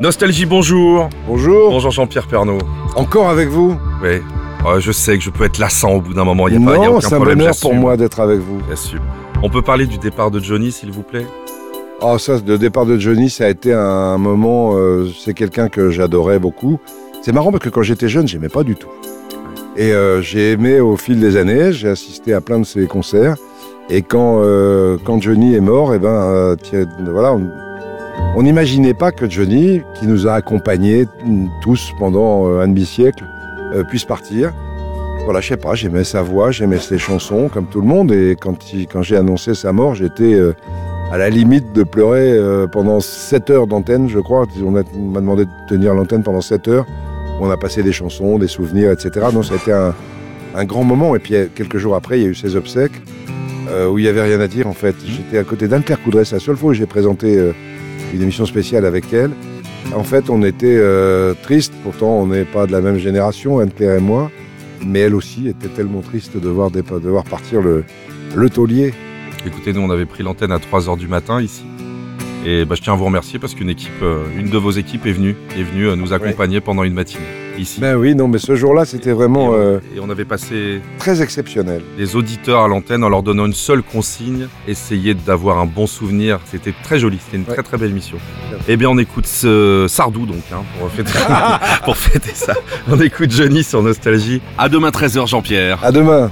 Nostalgie, bonjour. Bonjour. Bonjour Jean-Pierre Pernaud. Encore avec vous Oui. Oh, je sais que je peux être lassant au bout d'un moment. Il n'y a, pas, y a Non, aucun c'est un problème. bonheur pour moi d'être avec vous. J'assume. On peut parler du départ de Johnny, s'il vous plaît? Oh, ça, le départ de Johnny, ça a été un moment. euh, c'est quelqu'un que j'adorais beaucoup. C'est marrant parce que quand j'étais jeune, j'aimais pas du tout. Et euh, j'ai aimé au fil des années. J'ai assisté à plein de ses concerts. Et quand, euh, quand Johnny est mort, eh ben, euh, tiens, voilà, on- on n'imaginait pas que Johnny, qui nous a accompagnés tous pendant euh, un demi-siècle, euh, puisse partir. Voilà, je sais pas, j'aimais sa voix, j'aimais ses chansons, comme tout le monde. Et quand, quand j'ai annoncé sa mort, j'étais euh, à la limite de pleurer pendant 7 heures d'antenne, je crois. On m'a demandé de tenir l'antenne pendant 7 heures. On a passé des chansons, des souvenirs, etc. Donc ça a été un, grand moment. Et puis quelques jours après, il y a eu ses obsèques, où il n'y avait rien à dire en fait. J'étais à côté d'Anne-Claire Coudray, c'est seule fois où j'ai présenté une émission spéciale avec elle. En fait, on était euh, tristes, pourtant on n'est pas de la même génération, Anne-Claire et moi. Mais elle aussi était tellement triste de voir, dépa- de voir partir le, le taulier. Écoutez, nous, on avait pris l'antenne à 3h du matin ici. Et bah, je tiens à vous remercier parce qu'une équipe, euh, une de vos équipes est venue, est venue euh, nous accompagner pendant une matinée ici. Ben oui, non, mais ce jour-là, c'était et, vraiment on, euh, et on avait passé très exceptionnel. des auditeurs à l'antenne en leur donnant une seule consigne, essayer d'avoir un bon souvenir. C'était très joli, c'était une Ouais. très très belle mission. Eh bien, on écoute ce Sardou donc, hein, pour, fêter, pour fêter ça. On écoute Johnny sur Nostalgie. À demain 13h, Jean-Pierre. À demain.